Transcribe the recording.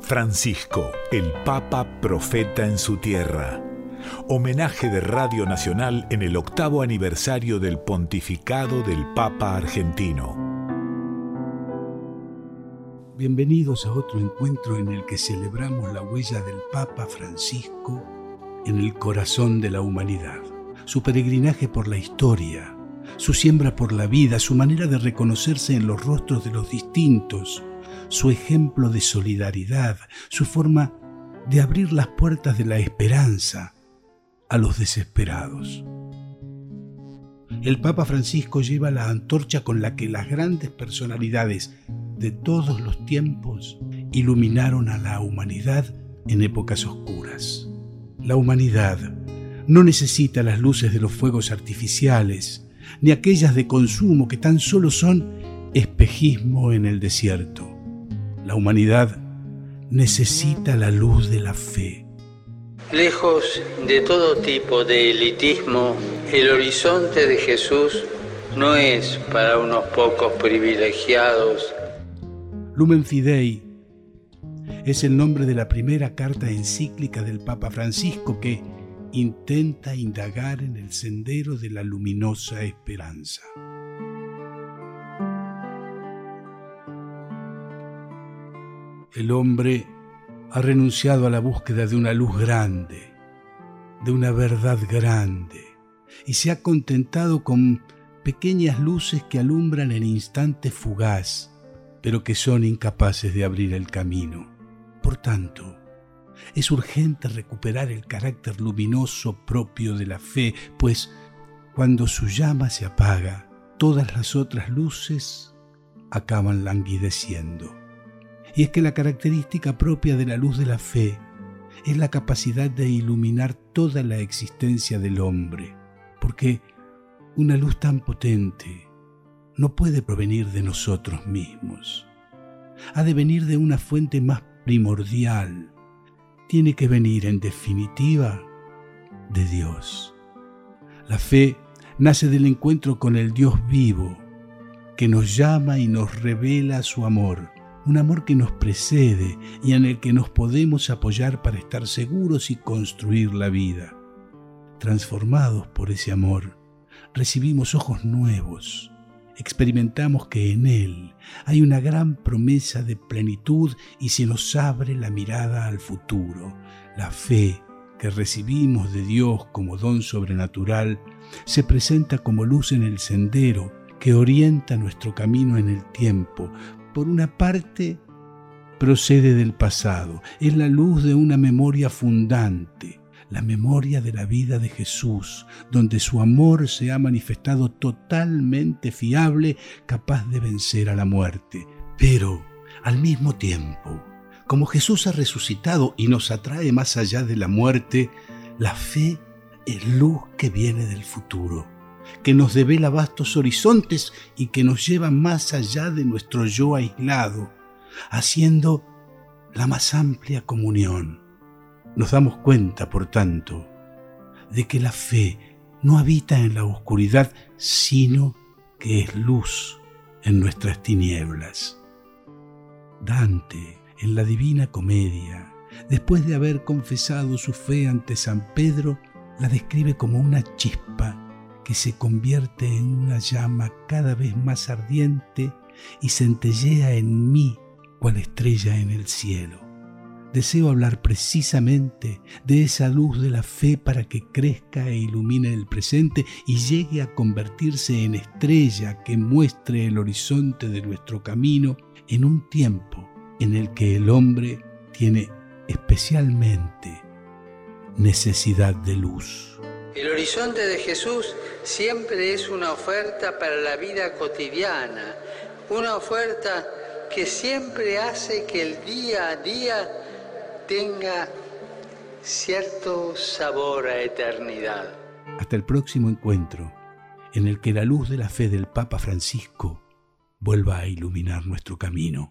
Francisco, el Papa Profeta en su tierra. Homenaje de Radio Nacional en el octavo aniversario del pontificado del Papa argentino. Bienvenidos a otro encuentro en el que celebramos la huella del Papa Francisco en el corazón de la humanidad, su peregrinaje por la historia, su siembra por la vida, su manera de reconocerse en los rostros de los distintos, su ejemplo de solidaridad, su forma de abrir las puertas de la esperanza a los desesperados. El Papa Francisco lleva la antorcha con la que las grandes personalidades de todos los tiempos iluminaron a la humanidad en épocas oscuras. La humanidad no necesita las luces de los fuegos artificiales, ni aquellas de consumo que tan solo son espejismo en el desierto. La humanidad necesita la luz de la fe. Lejos de todo tipo de elitismo, el horizonte de Jesús no es para unos pocos privilegiados. Lumen Fidei es el nombre de la primera carta encíclica del Papa Francisco que intenta indagar en el sendero de la luminosa esperanza. El hombre ha renunciado a la búsqueda de una luz grande, de una verdad grande, y se ha contentado con pequeñas luces que alumbran el instante fugaz, pero que son incapaces de abrir el camino. Por tanto, es urgente recuperar el carácter luminoso propio de la fe, pues cuando su llama se apaga, todas las otras luces acaban languideciendo. Y es que la característica propia de la luz de la fe es la capacidad de iluminar toda la existencia del hombre, porque una luz tan potente no puede provenir de nosotros mismos. Ha de venir de una fuente más primordial. Tiene que venir, en definitiva, de Dios. La fe nace del encuentro con el Dios vivo, que nos llama y nos revela su amor un amor que nos precede y en el que nos podemos apoyar para estar seguros y construir la vida. Transformados por ese amor, recibimos ojos nuevos, experimentamos que en Él hay una gran promesa de plenitud y se nos abre la mirada al futuro. La fe que recibimos de Dios como don sobrenatural se presenta como luz en el sendero que orienta nuestro camino en el tiempo, por una parte, procede del pasado, es la luz de una memoria fundante, la memoria de la vida de Jesús, donde su amor se ha manifestado totalmente fiable, capaz de vencer a la muerte. Pero, al mismo tiempo, como Jesús ha resucitado y nos atrae más allá de la muerte, la fe es luz que viene del futuro que nos devela vastos horizontes y que nos lleva más allá de nuestro yo aislado, haciendo la más amplia comunión. Nos damos cuenta, por tanto, de que la fe no habita en la oscuridad, sino que es luz en nuestras tinieblas. Dante, en la Divina Comedia, después de haber confesado su fe ante San Pedro, la describe como una chispa que se convierte en una llama cada vez más ardiente y centellea en mí cual estrella en el cielo. Deseo hablar precisamente de esa luz de la fe para que crezca e ilumine el presente y llegue a convertirse en estrella que muestre el horizonte de nuestro camino en un tiempo en el que el hombre tiene especialmente necesidad de luz. El horizonte de Jesús siempre es una oferta para la vida cotidiana, una oferta que siempre hace que el día a día tenga cierto sabor a eternidad. Hasta el próximo encuentro, en el que la luz de la fe del Papa Francisco vuelva a iluminar nuestro camino.